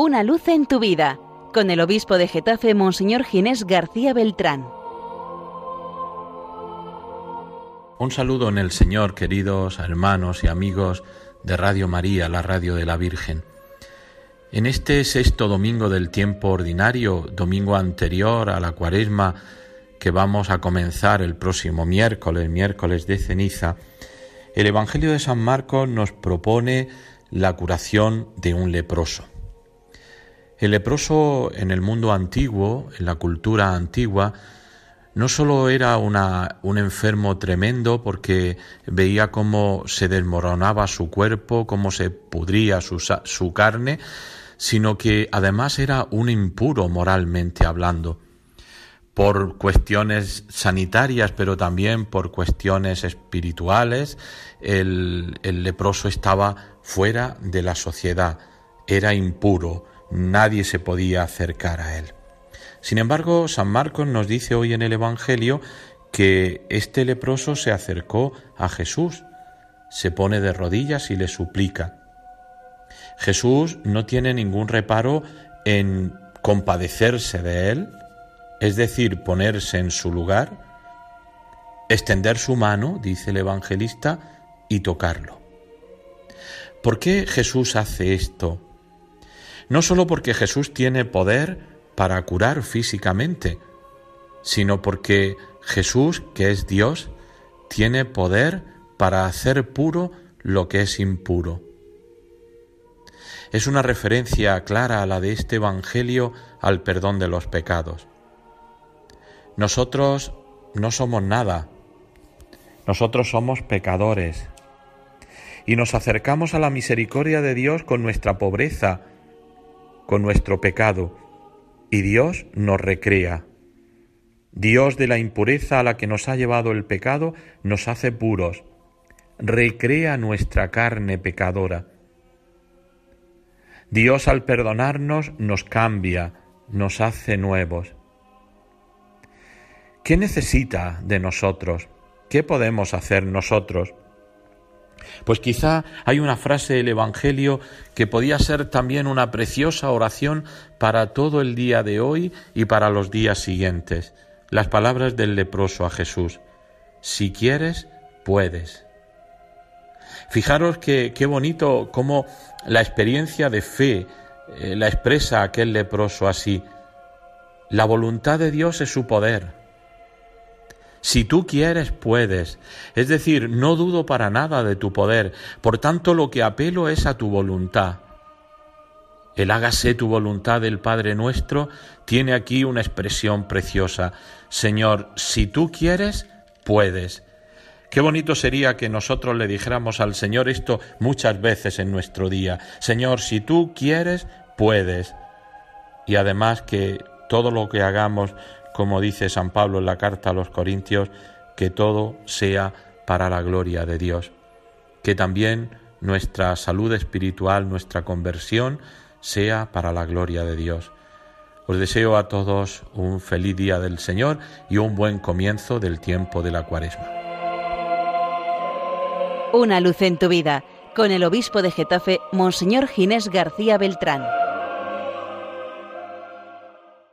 Una luz en tu vida, con el obispo de Getafe, Monseñor Ginés García Beltrán. Un saludo en el Señor, queridos hermanos y amigos de Radio María, la radio de la Virgen. En este sexto domingo del tiempo ordinario, domingo anterior a la cuaresma, que vamos a comenzar el próximo miércoles, miércoles de ceniza, el Evangelio de San Marcos nos propone la curación de un leproso. El leproso en el mundo antiguo, en la cultura antigua, no solo era un enfermo tremendo porque veía cómo se desmoronaba su cuerpo, cómo se pudría su carne, sino que además era un impuro moralmente hablando. Por cuestiones sanitarias, pero también por cuestiones espirituales, el, leproso estaba fuera de la sociedad, era impuro, nadie se podía acercar a él. Sin embargo, San Marcos nos dice hoy en el Evangelio que este leproso se acercó a Jesús, se pone de rodillas y le suplica. Jesús no tiene ningún reparo en compadecerse de él, es decir, ponerse en su lugar, extender su mano, dice el evangelista, y tocarlo. ¿Por qué Jesús hace esto? No solo porque Jesús tiene poder para curar físicamente, sino porque Jesús, que es Dios, tiene poder para hacer puro lo que es impuro. Es una referencia clara a la de este Evangelio al perdón de los pecados. Nosotros no somos nada. Nosotros somos pecadores. Y nos acercamos a la misericordia de Dios con nuestra pobreza, con nuestro pecado. Y Dios nos recrea. Dios de la impureza a la que nos ha llevado el pecado nos hace puros. Recrea nuestra carne pecadora. Dios al perdonarnos nos cambia, nos hace nuevos. ¿Qué necesita de nosotros? ¿Qué podemos hacer nosotros? Pues quizá hay una frase del Evangelio que podía ser también una preciosa oración para todo el día de hoy y para los días siguientes. Las palabras del leproso a Jesús. Si quieres, puedes. Fijaros que qué bonito cómo la experiencia de fe eh, la expresa aquel leproso así. La voluntad de Dios es su poder. Si tú quieres, puedes. Es decir, no dudo para nada de tu poder. Por tanto, lo que apelo es a tu voluntad. El hágase tu voluntad del Padre nuestro tiene aquí una expresión preciosa. Señor, si tú quieres, puedes. Qué bonito sería que nosotros le dijéramos al Señor esto muchas veces en nuestro día. Señor, si tú quieres, puedes. Y además que todo lo que hagamos como dice San Pablo en la carta a los Corintios, que todo sea para la gloria de Dios, que también nuestra salud espiritual, nuestra conversión, sea para la gloria de Dios. Os deseo a todos un feliz día del Señor y un buen comienzo del tiempo de la cuaresma. Una luz en tu vida, con el obispo de Getafe, Monseñor Ginés García Beltrán.